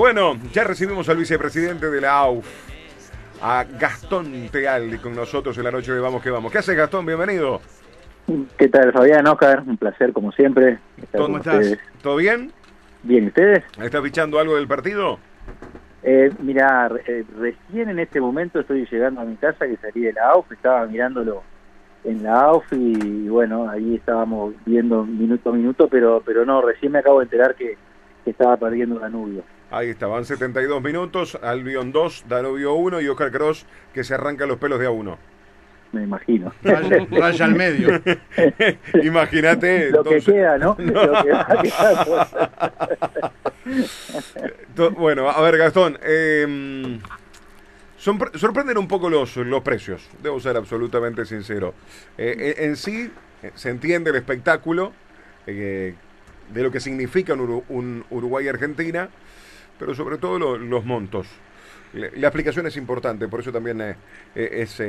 Bueno, ya recibimos al vicepresidente de la AUF, a Gastón Tealdi, con nosotros en la noche de Vamos que Vamos. ¿Qué haces, Gastón? Bienvenido. ¿Qué tal, Fabián, Oscar? Un placer, como siempre. ¿Cómo estás? ¿Todo bien? Bien, ¿y ustedes? ¿Estás fichando algo del partido? Eh, mira, eh, recién en este momento estoy llegando a mi casa que salí de la AUF, estaba mirándolo en la AUF y, bueno, ahí estábamos viendo minuto a minuto, pero pero no, recién me acabo de enterar que, estaba perdiendo Danubio. Ahí estaban 72 minutos, Albion 2, Danubio 1 y Oscar Cross que se arranca los pelos de a uno. Me imagino. Raya, al medio. Imagínate. Lo que queda, ¿no? Lo que bueno, a ver, Gastón. Eh, sorprenden un poco los, los precios, debo ser absolutamente sincero. Eh, eh, en sí, eh, se entiende el espectáculo de lo que significa un, Uruguay-Argentina, pero sobre todo los montos. La, explicación es importante, por eso también es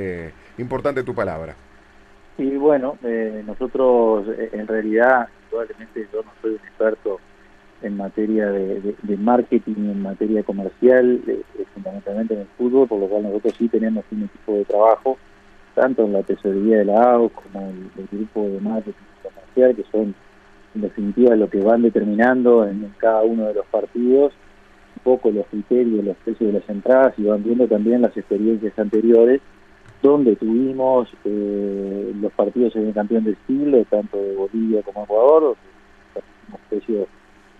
importante tu palabra. Y bueno, nosotros en realidad, probablemente yo no soy un experto en materia de, marketing y en materia comercial, eh, eh, fundamentalmente en el fútbol, por lo cual nosotros sí tenemos un equipo de trabajo, tanto en la tesorería de la AUS como el, el grupo de marketing comercial, que son en definitiva lo que van determinando en, cada uno de los partidos un poco los criterios, los precios de las entradas y van viendo también las experiencias anteriores donde tuvimos eh, los partidos en el campeón del siglo, tanto de Bolivia como Ecuador, donde precios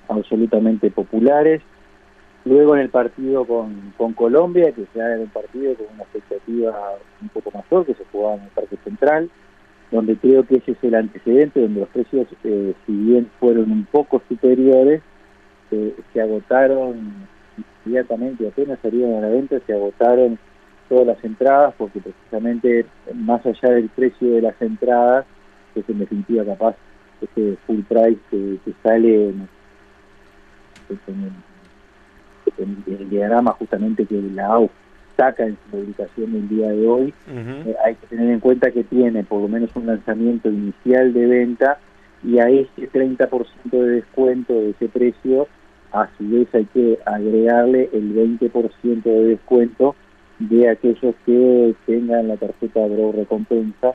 absolutamente populares. Luego en el partido con, con Colombia, que ya era un partido con una expectativa un poco mayor, que se jugaba en el Parque Central, donde creo que ese es el antecedente, donde los precios, eh, si bien fueron un poco superiores, eh, se agotaron inmediatamente, apenas salieron a la venta, se agotaron todas las entradas, porque precisamente más allá del precio de las entradas, es en definitiva capaz ese full price que, que sale en el diagrama justamente que la AU saca en su publicación el día de hoy, eh, hay que tener en cuenta que tiene por lo menos un lanzamiento inicial de venta y a ese 30% de descuento de ese precio, a su vez hay que agregarle el 20% de descuento de aquellos que tengan la tarjeta de recompensa,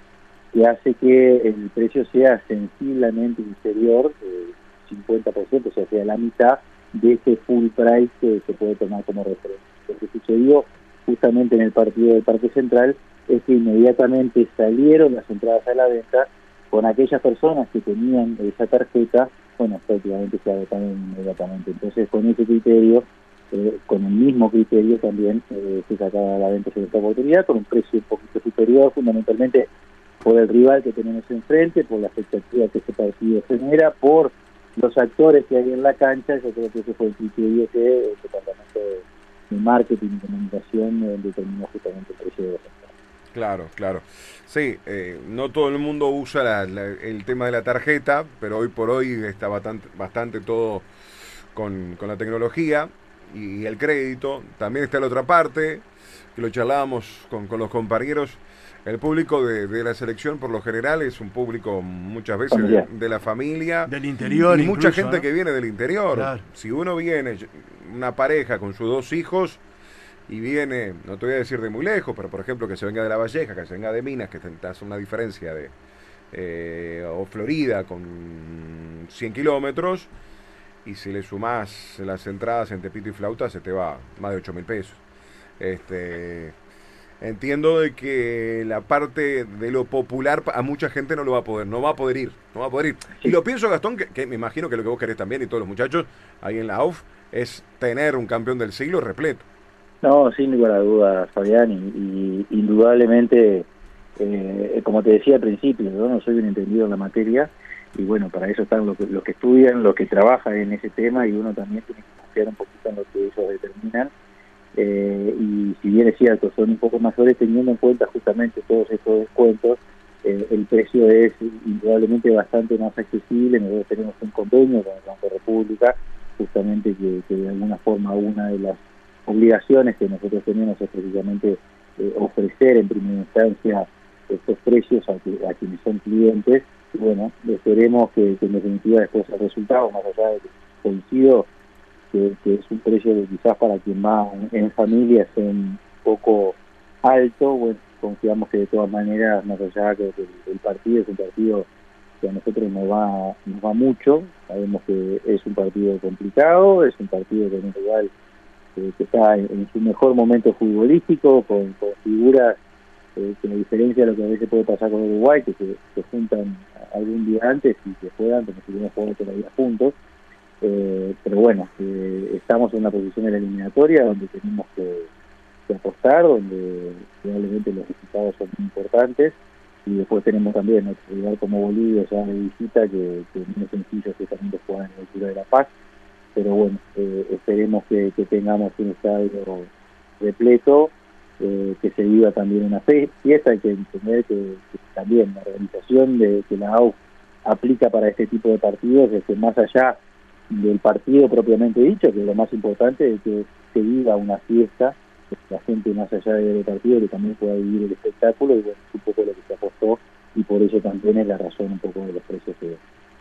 que hace que el precio sea sensiblemente inferior, eh, 50%, o sea, sea la mitad de ese full price que se puede tomar como referencia. Lo que sucedió justamente en el partido del Parque Central es que inmediatamente salieron las entradas a la venta con aquellas personas que tenían esa tarjeta, bueno, prácticamente se agotaron inmediatamente. Entonces, con ese criterio, eh, con el mismo criterio también eh, se sacaba la venta esta oportunidad con un precio un poquito superior, fundamentalmente por el rival que tenemos enfrente, por la expectativa que ese partido genera, por los actores que hay en la cancha, yo creo que ese fue el criterio que el departamento de, marketing y comunicación eh, determinó justamente el precio de la Claro, claro. Sí, eh, no todo el mundo usa el tema de la tarjeta, pero hoy por hoy está bastante, bastante todo con, con la tecnología y el crédito. También está la otra parte, que lo charlábamos con, con los compañeros el público de, la selección, por lo general, es un público muchas veces de, la familia. Del interior. Y mucha gente que viene del interior. Si uno viene, una pareja con sus dos hijos, y viene, no te voy a decir de muy lejos, pero por ejemplo que se venga de La Valleja, que se venga de Minas, que te hace una diferencia de. Eh, o Florida con 100 kilómetros, y si le sumás las entradas en Tepito y Flauta, se te va más de 8 mil pesos. Este entiendo de que la parte de lo popular a mucha gente no lo va a poder, no va a poder ir, no va a poder ir. Y lo pienso, Gastón, que, me imagino que lo que vos querés también y todos los muchachos ahí en la AUF es tener un campeón del siglo repleto. No, sin ninguna duda, Fabián, y, indudablemente, eh, como te decía al principio, yo no soy un entendido en la materia, y bueno, para eso están los que, que estudian, los que trabajan en ese tema, y uno también tiene que confiar un poquito en lo que ellos determinan. Eh, y si bien es cierto, son un poco mayores teniendo en cuenta justamente todos estos descuentos, eh, el precio es indudablemente bastante más accesible, nosotros tenemos un convenio con el Banco República, justamente que, de alguna forma una de las obligaciones que nosotros tenemos es precisamente eh, ofrecer en primera instancia estos precios a, a, quienes son clientes, y bueno, esperemos que, en definitiva después el resultado, más allá de que coincido que, es un precio que quizás para quien va en, familia es un poco alto, bueno, confiamos que de todas maneras, más allá que el, partido es un partido que a nosotros nos va, nos va mucho, sabemos que es un partido complicado, es un partido que en Uruguay eh, que está en, su mejor momento futbolístico, con, figuras eh, que a diferencia de lo que a veces puede pasar con Uruguay, que se, juntan algún día antes y que juegan como si hubieran jugado todavía juntos, eh, pero bueno, estamos en una posición en la eliminatoria donde tenemos que, apostar, donde probablemente los resultados son muy importantes. Y después tenemos también otro lugar como Bolivia ya de visita que, que no es sencillo que también juegan en la altura de La Paz pero bueno, eh, esperemos que, tengamos un estadio repleto, eh, que se viva también una fiesta, hay que entender que, también la organización de que la AU aplica para este tipo de partidos es que más allá del partido propiamente dicho, que lo más importante es que se viva una fiesta, que la gente más allá del partido que también pueda vivir el espectáculo y bueno, es un poco lo que se apostó y por eso también es la razón un poco de los precios que,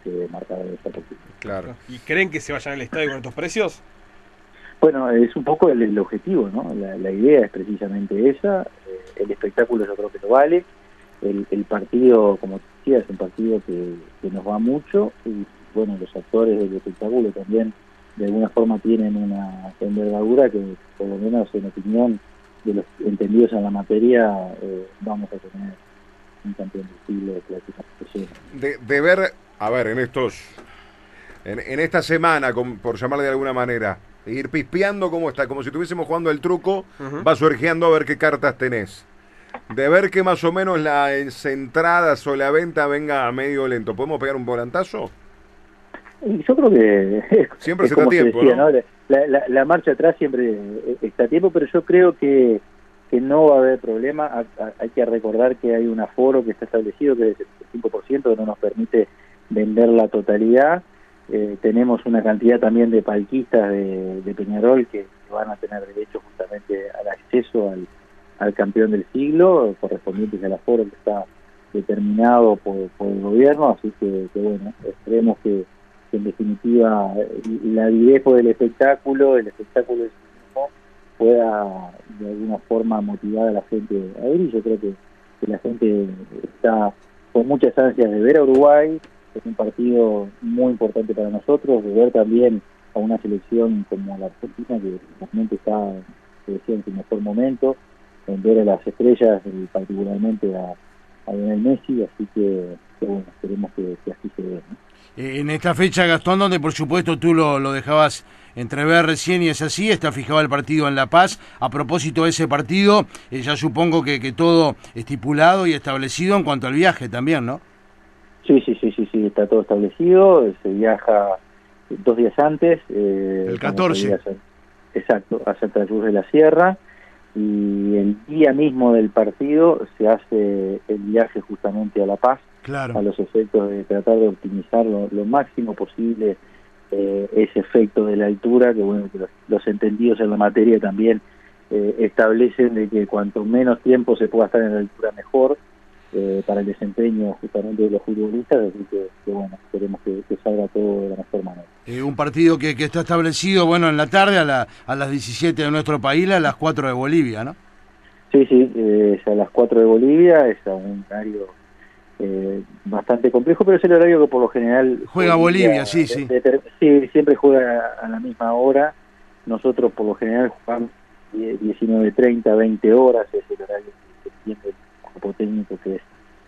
que marcaba esta Claro. ¿Y creen que se vayan al estadio con estos precios? Bueno, es un poco el, objetivo, ¿no? La, idea es precisamente esa. Eh, el espectáculo yo creo que lo vale. El, partido, como te decía, es un partido que, nos va mucho. Y bueno, los actores del espectáculo también de alguna forma tienen una envergadura que, por lo menos en opinión de los entendidos en la materia, eh, vamos a tener un campeón del siglo de, de ver a ver, en estos, en, esta semana, por llamarle de alguna manera, ir pispeando cómo está, como si estuviésemos jugando el truco, vas surgiendo a ver qué cartas tenés. De ver que más o menos las entradas o la venta venga a medio lento, ¿podemos pegar un volantazo? Yo creo que siempre se está a tiempo. La, marcha atrás siempre está a tiempo, pero yo creo que, que no va a haber problema. Hay que recordar que hay un aforo que está establecido, que es el 5%, que no nos permite vender la totalidad. Eh, tenemos una cantidad también de palquistas de, Peñarol que van a tener derecho justamente al acceso al, campeón del siglo, correspondientes al aforo que está determinado por, el gobierno, así que, bueno, esperemos que, en definitiva la videjo del espectáculo, el espectáculo del mismo, pueda de alguna forma motivar a la gente a ir y yo creo que la gente está con muchas ansias de ver a Uruguay, es un partido muy importante para nosotros, ver también a una selección como la Argentina, que realmente está, en su mejor momento, en ver a las estrellas, y particularmente a, a Lionel Messi, así que, bueno, esperemos que, así se vea. Eh, en esta fecha, Gastón, donde por supuesto tú lo, lo dejabas entrever recién y es así, está fijado el partido en La Paz. A propósito de ese partido, eh, ya supongo que, que todo estipulado y establecido en cuanto al viaje también, ¿no? Sí, sí, sí, sí, sí, está todo establecido, se viaja dos días antes. Eh, el 14. exacto, a Santa Cruz de la Sierra y el día mismo del partido se hace el viaje justamente a La Paz claro. a los efectos de tratar de optimizar lo, máximo posible eh, ese efecto de la altura, que bueno, que los, entendidos en la materia también eh, establecen de que cuanto menos tiempo se pueda estar en la altura mejor, eh, para el desempeño justamente de los futbolistas, así que, bueno, esperemos que, salga todo de la mejor manera. Eh, un partido que, está establecido, bueno, en la tarde a, la, a las 17 de nuestro país, a las 4 de Bolivia, ¿no? Sí, sí, eh, es a las 4 de Bolivia, es a un horario bastante complejo, pero es el horario que por lo general... Juega Bolivia, sí, sí. sí, siempre juega a la misma hora. Nosotros por lo general jugamos 19.30, 20 horas, es el horario que tiene técnico que es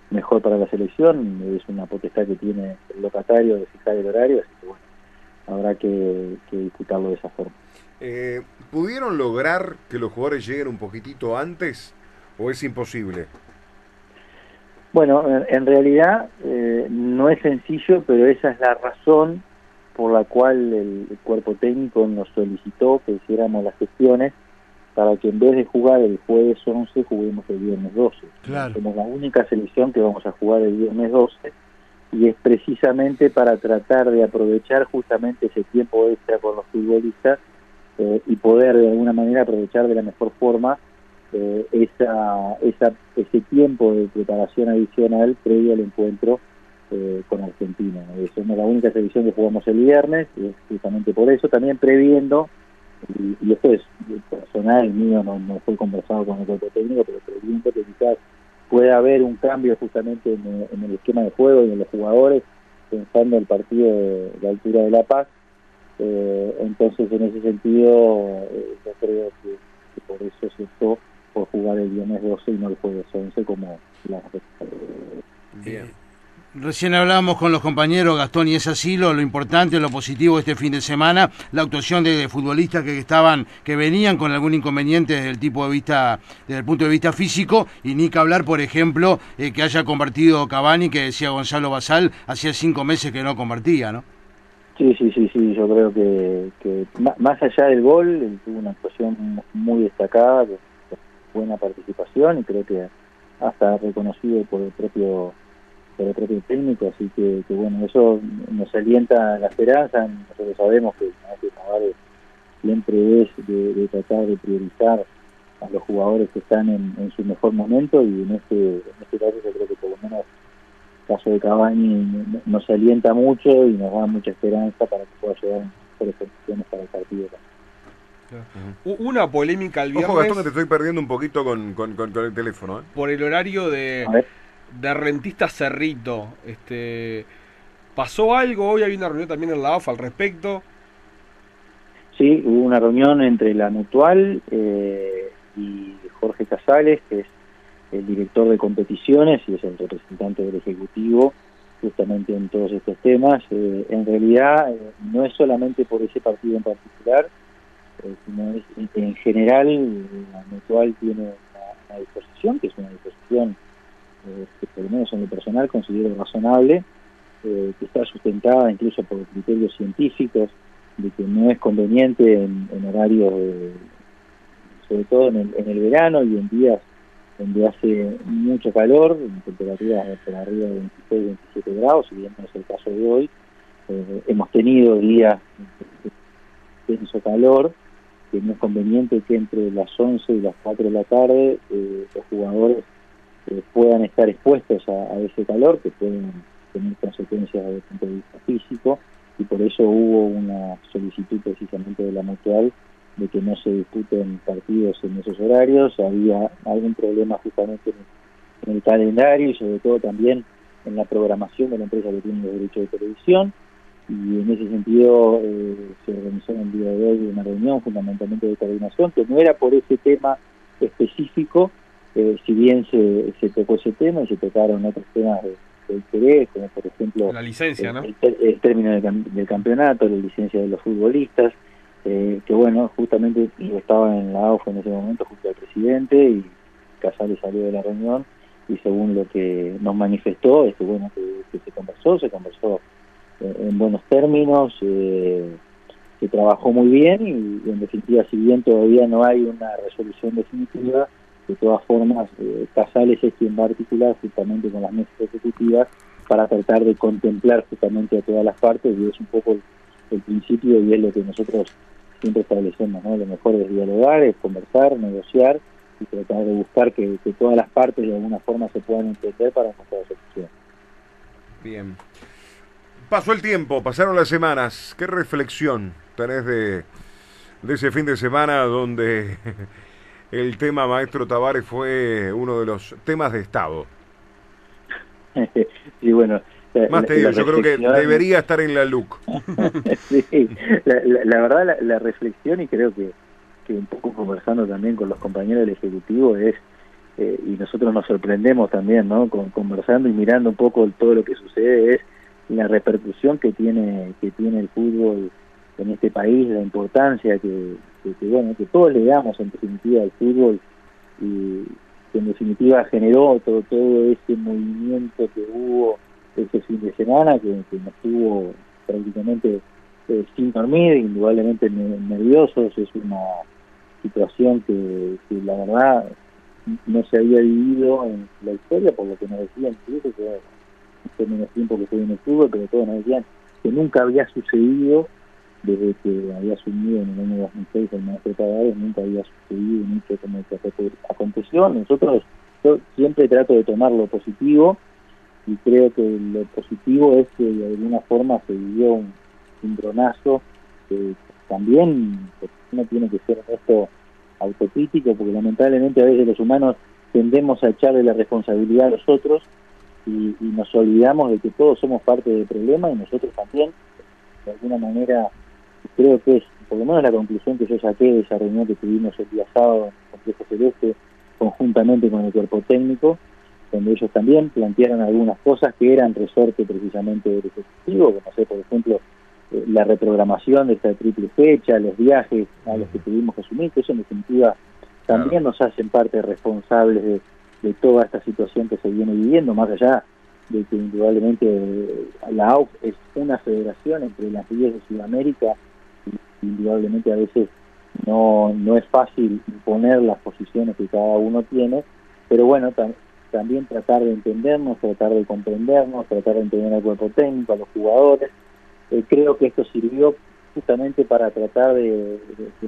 mejor para la selección, es una potestad que tiene el locatario de fijar el horario, así que bueno, habrá que, disputarlo de esa forma. Eh, ¿Pudieron lograr que los jugadores lleguen un poquitito antes o es imposible? Bueno, en, realidad eh, no es sencillo, pero esa es la razón por la cual el cuerpo técnico nos solicitó que hiciéramos las gestiones para que en vez de jugar el jueves 11 juguemos el viernes 12. Somos la única selección que vamos a jugar el viernes 12 y es precisamente para tratar de aprovechar justamente ese tiempo extra con los futbolistas eh, y poder de alguna manera aprovechar de la mejor forma eh, esa, esa, ese tiempo de preparación adicional previo al encuentro eh, con Argentina. Somos la única selección que jugamos el viernes, y justamente por eso, también previendo, y, esto es personal, mío, no, no fue conversado con el cuerpo técnico, pero previendo que quizás pueda haber un cambio justamente en, el esquema de juego y en los jugadores, pensando el partido de, la altura de La Paz. Eh, entonces, en ese sentido, eh, yo creo que, por eso se optó por jugar el viernes 12 y no el jueves 11 como la... Bien. Recién hablábamos con los compañeros Gastón y es así lo, importante, lo positivo este fin de semana, la actuación de, futbolistas que estaban, que venían con algún inconveniente desde el tipo de vista, desde el punto de vista físico, y ni que hablar, por ejemplo, eh, que haya convertido Cavani, que decía Gonzalo Basal, hacía cinco meses que no convertía, ¿no? Sí, sí, sí, sí, yo creo que, que más allá del gol, él tuvo una actuación muy destacada, buena participación y creo que hasta reconocido por el propio por el propio técnico, así que, bueno, eso nos alienta la esperanza, nosotros sabemos que este Tavares siempre es de, tratar de priorizar a los jugadores que están en, su mejor momento y en este, en este caso yo creo que por lo menos el caso de Cavani nos alienta mucho y nos da mucha esperanza para que pueda llegar en mejores condiciones para el partido. Una polémica al viernes. Ojo, Gastón, te estoy perdiendo un poquito con, con, el teléfono. ¿eh? Por el horario de de Rentista Cerrito. Este, ¿Pasó algo? Hoy hay una reunión también en la AFA al respecto. Sí, hubo una reunión entre la Mutual eh, y Jorge Casales, que es el director de competiciones y es el representante del Ejecutivo justamente en todos estos temas. Eh, en realidad eh, no es solamente por ese partido en particular, sino es, en general la Mutual tiene una disposición, que es una disposición eh, que por lo menos en lo personal considero razonable, eh, que está sustentada incluso por criterios científicos, de que no es conveniente en, en horarios, sobre todo en el, verano y en días donde hace mucho calor, en temperaturas por arriba de 26, 27 grados, si bien no es el caso de hoy, eh, hemos tenido días de intenso calor, que no es conveniente que entre las 11 y las 4 de la tarde los jugadores puedan estar expuestos a, ese calor, que pueden tener consecuencias desde el punto de vista físico, y por eso hubo una solicitud precisamente de la Mutual de que no se disputen partidos en esos horarios, había algún problema justamente en el, calendario y sobre todo también en la programación de la empresa que tiene los derechos de televisión, y en ese sentido eh, se organizó el día de hoy una reunión fundamentalmente de coordinación, que no era por ese tema específico, eh, si bien se, se, tocó ese tema y se tocaron otros temas de, interés, como por ejemplo la licencia, el, término del, campeonato, la licencia de los futbolistas, eh, que bueno, justamente yo estaba en la AUF en ese momento junto al presidente y Casales salió de la reunión y según lo que nos manifestó es que bueno, que, se conversó, se conversó eh, en buenos términos, se trabajó muy bien y en definitiva si bien todavía no hay una resolución definitiva, de todas formas, eh, Casales es quien va a articular justamente con las mesas ejecutivas para tratar de contemplar justamente a todas las partes y es un poco el, principio y es lo que nosotros siempre establecemos, ¿no? Lo mejor es dialogar, es conversar, negociar y tratar de buscar que, todas las partes de alguna forma se puedan entender para encontrar solución. Bien. Pasó el tiempo, pasaron las semanas. ¿Qué reflexión tenés de, de ese fin de semana donde el tema maestro Tavares fue uno de los temas de Estado. sí, bueno. Más te digo, yo creo que debería estar en la LUC. sí, la, verdad, la, reflexión, y creo que, que un poco conversando también con los compañeros del Ejecutivo, es, eh, y nosotros nos sorprendemos también, ¿no? Con, conversando y mirando un poco todo lo que sucede, es la repercusión que tiene, que tiene el fútbol en este país, la importancia que, que, bueno, que todos le damos en definitiva al fútbol y que en definitiva generó todo, todo ese movimiento que hubo ese fin de semana, que, nos tuvo prácticamente eh, sin dormir, indudablemente nerviosos, es una situación que, la verdad no se había vivido en la historia, por lo que nos decían incluso que menos tiempo que estoy en el fútbol, pero todos nos decían que nunca había sucedido desde que había asumido en el año 2006 el maestro Tavares, nunca había sucedido un hecho como el que aconteció. Nosotros, yo siempre trato de tomar lo positivo y creo que lo positivo es que de alguna forma se vivió un cimbronazo que también no tiene que ser esto autocrítico porque lamentablemente a veces los humanos tendemos a echarle la responsabilidad a los otros y, nos olvidamos de que todos somos parte del problema y nosotros también de alguna manera creo que es por lo menos la conclusión que yo saqué de esa reunión que tuvimos el día sábado en el Complejo Celeste conjuntamente con el cuerpo técnico donde ellos también plantearon algunas cosas que eran resorte precisamente del Ejecutivo, como sé, por ejemplo, eh, la reprogramación de esta triple fecha, los viajes a los que tuvimos que asumir, que eso en definitiva también nos hacen parte responsables de, toda esta situación que se viene viviendo, más allá de que indudablemente eh, la AUF es una federación entre las 10 de Sudamérica indudablemente a veces no, no es fácil imponer las posiciones que cada uno tiene, pero bueno, también tratar de entendernos, tratar de comprendernos, tratar de entender al cuerpo técnico, a los jugadores. Eh, creo que esto sirvió justamente para tratar de,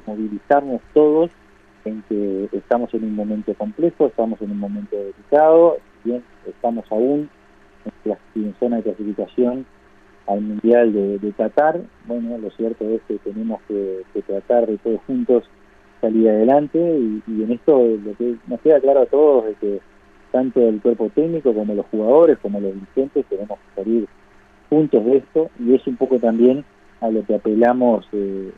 movilizarnos todos en que estamos en un momento complejo, estamos en un momento delicado, bien, estamos aún en, zona de clasificación al Mundial de, Qatar. Bueno, lo cierto es que tenemos que, tratar de todos juntos salir adelante y, y, en esto lo que nos queda claro a todos es que tanto el cuerpo técnico como los jugadores, como los dirigentes, tenemos que salir juntos de esto y es un poco también a lo que apelamos eh,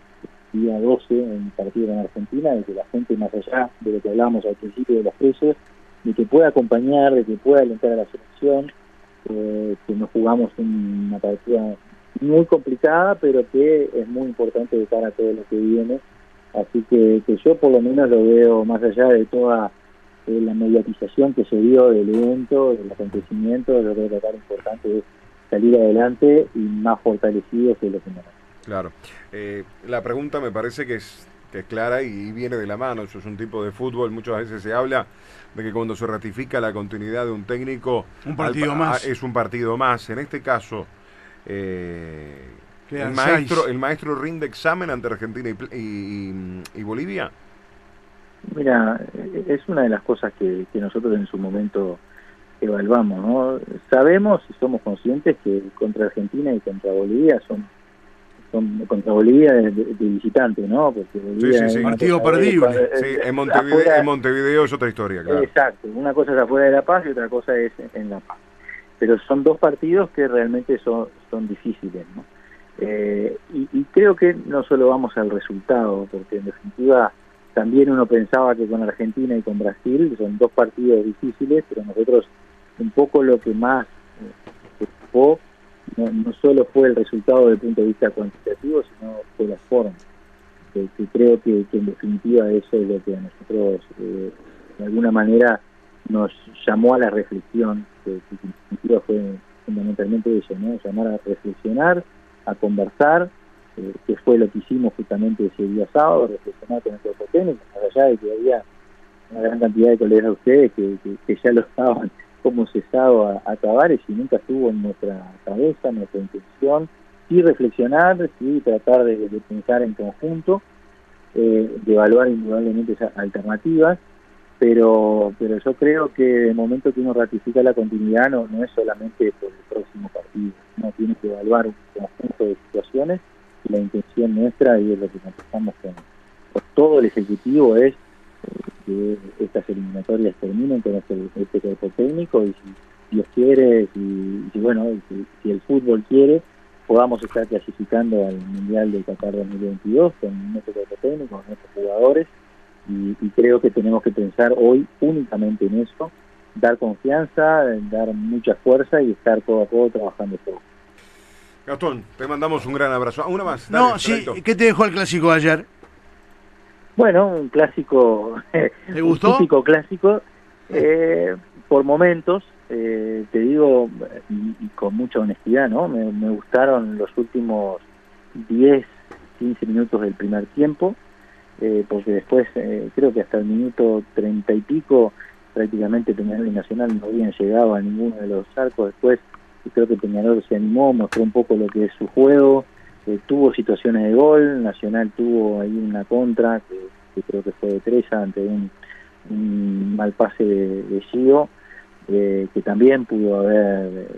día 12 en el partido en Argentina, de que la gente más allá de lo que hablábamos al principio de los precios, de que pueda acompañar, de que pueda alentar a la selección, eh, que nos jugamos una partida muy complicada, pero que es muy importante de cara a todo lo que viene. Así que, que yo por lo menos lo veo más allá de toda la mediatización que se dio del evento, del acontecimiento, lo que es importante es salir adelante y más fortalecidos que lo que Claro. Eh, la pregunta me parece que es, que es clara y viene de la mano. Eso es un tipo de fútbol. Muchas veces se habla de que cuando se ratifica la continuidad de un técnico, un partido más. es un partido más. En este caso, eh, el, maestro, el maestro rinde examen ante Argentina y Bolivia. Mira, es una de las cosas que, nosotros en su momento evaluamos, ¿no? Sabemos y somos conscientes que contra Argentina y contra Bolivia son, son contra Bolivia de, visitante, ¿no? Porque Bolivia sí, sí, Partido perdible. sí, en Montevideo, en Montevideo es otra historia, claro. Exacto, una cosa es afuera de La Paz y otra cosa es en La Paz. Pero son dos partidos que realmente son, son difíciles, ¿no? Eh, y, y creo que no solo vamos al resultado, porque en definitiva también uno pensaba que con Argentina y con Brasil son dos partidos difíciles, pero nosotros un poco lo que más eh, preocupó no, solo fue el resultado desde el punto de vista cuantitativo, sino fue la forma. Que, creo que, en definitiva eso es lo que a nosotros eh, de alguna manera nos llamó a la reflexión, que, en definitiva fue fundamentalmente eso, ¿no? llamar a reflexionar, a conversar eh, que fue lo que hicimos justamente ese día sábado, reflexionar con el cuerpo más allá de que había una gran cantidad de colegas de ustedes que, ya lo estaban como cesado a, acabar y si nunca estuvo en nuestra cabeza, nuestra intención, sí reflexionar, sí tratar de, pensar en conjunto, eh, de evaluar indudablemente esas alternativas, pero pero yo creo que el momento que uno ratifica la continuidad no, es solamente por el próximo partido, uno tiene que evaluar un conjunto de situaciones la intención nuestra y es lo que contestamos con, todo el Ejecutivo es que estas eliminatorias terminen con este, este cuerpo técnico y si Dios quiere, y si bueno, si, el fútbol quiere, podamos estar clasificando al Mundial de Qatar 2022 con nuestro cuerpo técnico, con nuestros jugadores y, creo que tenemos que pensar hoy únicamente en eso, dar confianza, dar mucha fuerza y estar todo a todo trabajando todo. Gastón, te mandamos un gran abrazo. Ah, una más. no, sí, ¿qué te dejó el clásico ayer? Bueno, un clásico, ¿Te gustó? un típico clásico, eh, por momentos, eh, te digo, y, con mucha honestidad, ¿no? Me, gustaron los últimos 10, 15 minutos del primer tiempo, eh, porque después, creo que hasta el minuto 30 y pico, prácticamente Peñarol y Nacional no habían llegado a ninguno de los arcos, después y creo que Peñarol se animó, mostró un poco lo que es su juego, eh, tuvo situaciones de gol, Nacional tuvo ahí una contra, que, creo que fue de tres ante un, mal pase de, de Gio, eh, que también pudo haber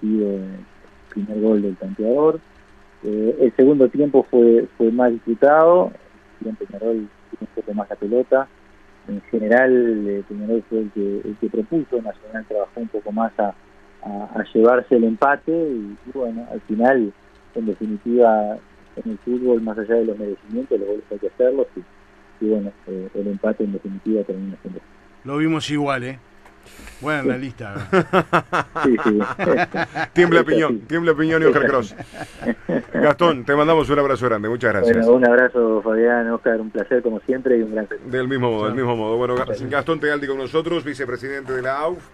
sido el primer gol del tanteador. el segundo tiempo fue, fue más disputado, Peñarol tiene un poco más la pelota. En general, Peñarol fue el que, el que propuso, Nacional trabajó un poco más a, a, llevarse el empate y, bueno, al final, en definitiva, en el fútbol, más allá de los merecimientos, los goles hay que hacerlos y, bueno, eh, el empate en definitiva termina siendo. Lo vimos igual, ¿eh? Buena la lista. Sí, sí. tiembla piñón, tiembla piñón y Oscar Cross. Gastón, te mandamos un abrazo grande, muchas gracias. Bueno, un abrazo Fabián, Oscar, un placer como siempre y un gran Del mismo modo, del mismo modo. Bueno, Gastón Tealdi con nosotros, vicepresidente de la AUF.